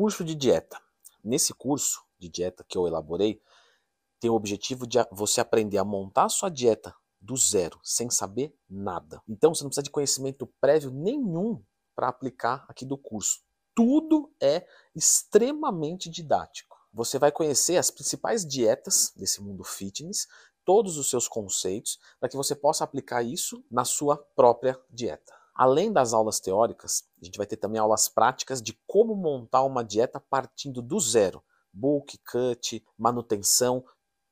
curso de dieta. Nesse curso de dieta que eu elaborei, tem o objetivo de você aprender a montar a sua dieta do zero, sem saber nada. Então você não precisa de conhecimento prévio nenhum para aplicar aqui do curso. Tudo é extremamente didático. Você vai conhecer as principais dietas desse mundo fitness, todos os seus conceitos, para que você possa aplicar isso na sua própria dieta. Além das aulas teóricas, a gente vai ter também aulas práticas de como montar uma dieta partindo do zero. Bulk, cut, manutenção,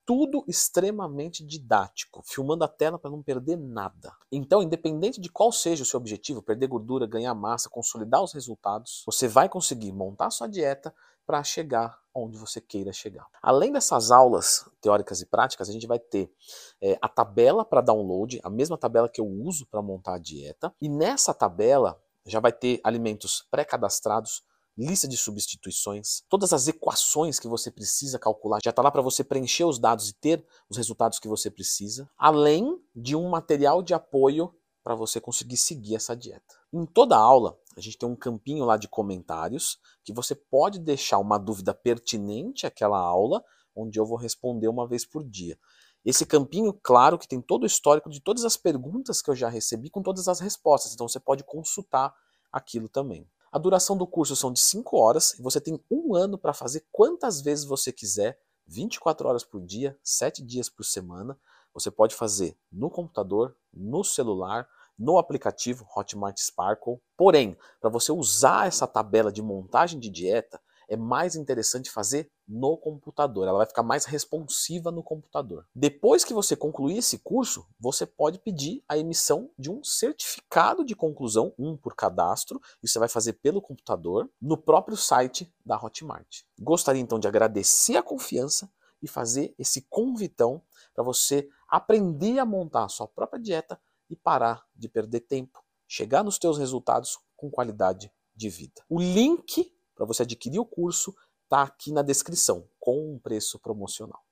tudo extremamente didático, filmando a tela para não perder nada. Então, independente de qual seja o seu objetivo, perder gordura, ganhar massa, consolidar os resultados, você vai conseguir montar sua dieta para chegar onde você queira chegar. Além dessas aulas teóricas e práticas, a gente vai ter é, a tabela para download, a mesma tabela que eu uso para montar a dieta, e nessa tabela já vai ter alimentos pré-cadastrados lista de substituições, todas as equações que você precisa calcular, já está lá para você preencher os dados e ter os resultados que você precisa, além de um material de apoio para você conseguir seguir essa dieta. Em toda aula, a gente tem um campinho lá de comentários que você pode deixar uma dúvida pertinente àquela aula, onde eu vou responder uma vez por dia. Esse campinho, claro, que tem todo o histórico de todas as perguntas que eu já recebi com todas as respostas, então você pode consultar aquilo também. A duração do curso são de 5 horas e você tem um ano para fazer quantas vezes você quiser, 24 horas por dia, 7 dias por semana. Você pode fazer no computador, no celular, no aplicativo Hotmart Sparkle. Porém, para você usar essa tabela de montagem de dieta, é mais interessante fazer no computador. Ela vai ficar mais responsiva no computador. Depois que você concluir esse curso, você pode pedir a emissão de um certificado de conclusão, um por cadastro, e você vai fazer pelo computador, no próprio site da Hotmart. Gostaria então de agradecer a confiança e fazer esse convitão para você aprender a montar a sua própria dieta e parar de perder tempo, chegar nos teus resultados com qualidade de vida. O link para você adquirir o curso está aqui na descrição, com um preço promocional.